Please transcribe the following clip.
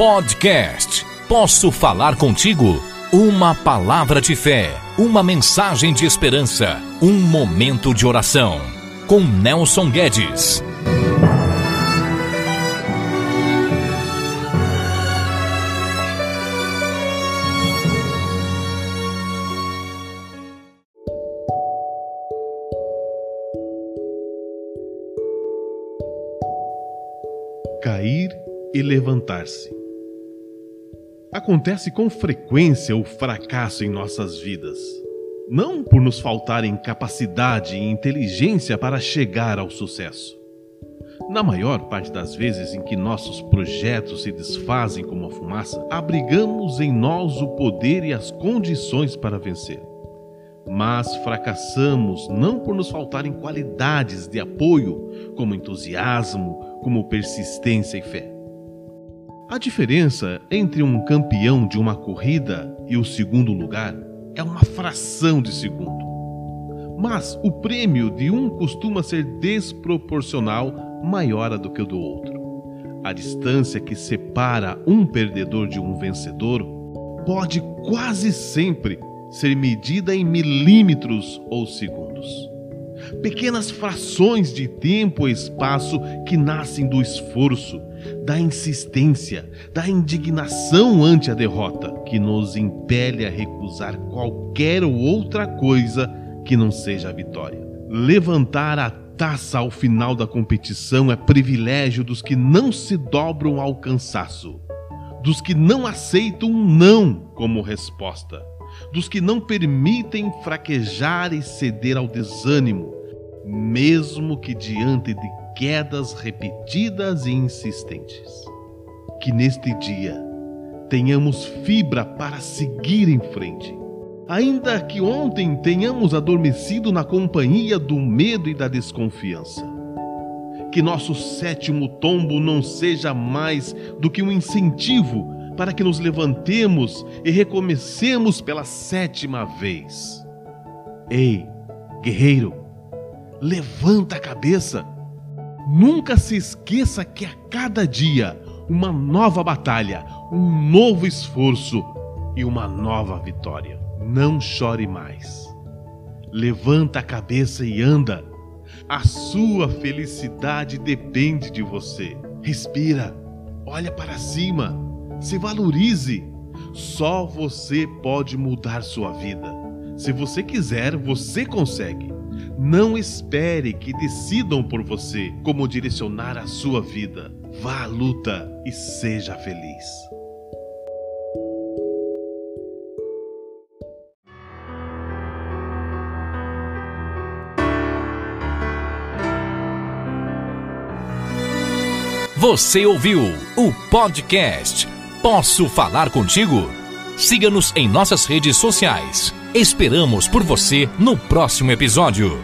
Podcast. Posso falar contigo? Uma palavra de fé, uma mensagem de esperança, um momento de oração. Com Nelson Guedes. Cair e levantar-se. Acontece com frequência o fracasso em nossas vidas. Não por nos faltarem capacidade e inteligência para chegar ao sucesso. Na maior parte das vezes em que nossos projetos se desfazem como a fumaça, abrigamos em nós o poder e as condições para vencer. Mas fracassamos não por nos faltarem qualidades de apoio, como entusiasmo, como persistência e fé. A diferença entre um campeão de uma corrida e o segundo lugar é uma fração de segundo. Mas o prêmio de um costuma ser desproporcional maior do que o do outro. A distância que separa um perdedor de um vencedor pode quase sempre ser medida em milímetros ou segundos pequenas frações de tempo e espaço que nascem do esforço, da insistência, da indignação ante a derrota, que nos impele a recusar qualquer outra coisa que não seja a vitória. Levantar a taça ao final da competição é privilégio dos que não se dobram ao cansaço, dos que não aceitam um não como resposta dos que não permitem fraquejar e ceder ao desânimo, mesmo que diante de quedas repetidas e insistentes. Que neste dia tenhamos fibra para seguir em frente. Ainda que ontem tenhamos adormecido na companhia do medo e da desconfiança. Que nosso sétimo tombo não seja mais do que um incentivo para que nos levantemos e recomecemos pela sétima vez. Ei, guerreiro, levanta a cabeça. Nunca se esqueça que a cada dia uma nova batalha, um novo esforço e uma nova vitória. Não chore mais. Levanta a cabeça e anda. A sua felicidade depende de você. Respira, olha para cima, se valorize. Só você pode mudar sua vida. Se você quiser, você consegue. Não espere que decidam por você como direcionar a sua vida. Vá à luta e seja feliz. Você ouviu o podcast Posso Falar Contigo? Siga-nos em nossas redes sociais. Esperamos por você no próximo episódio.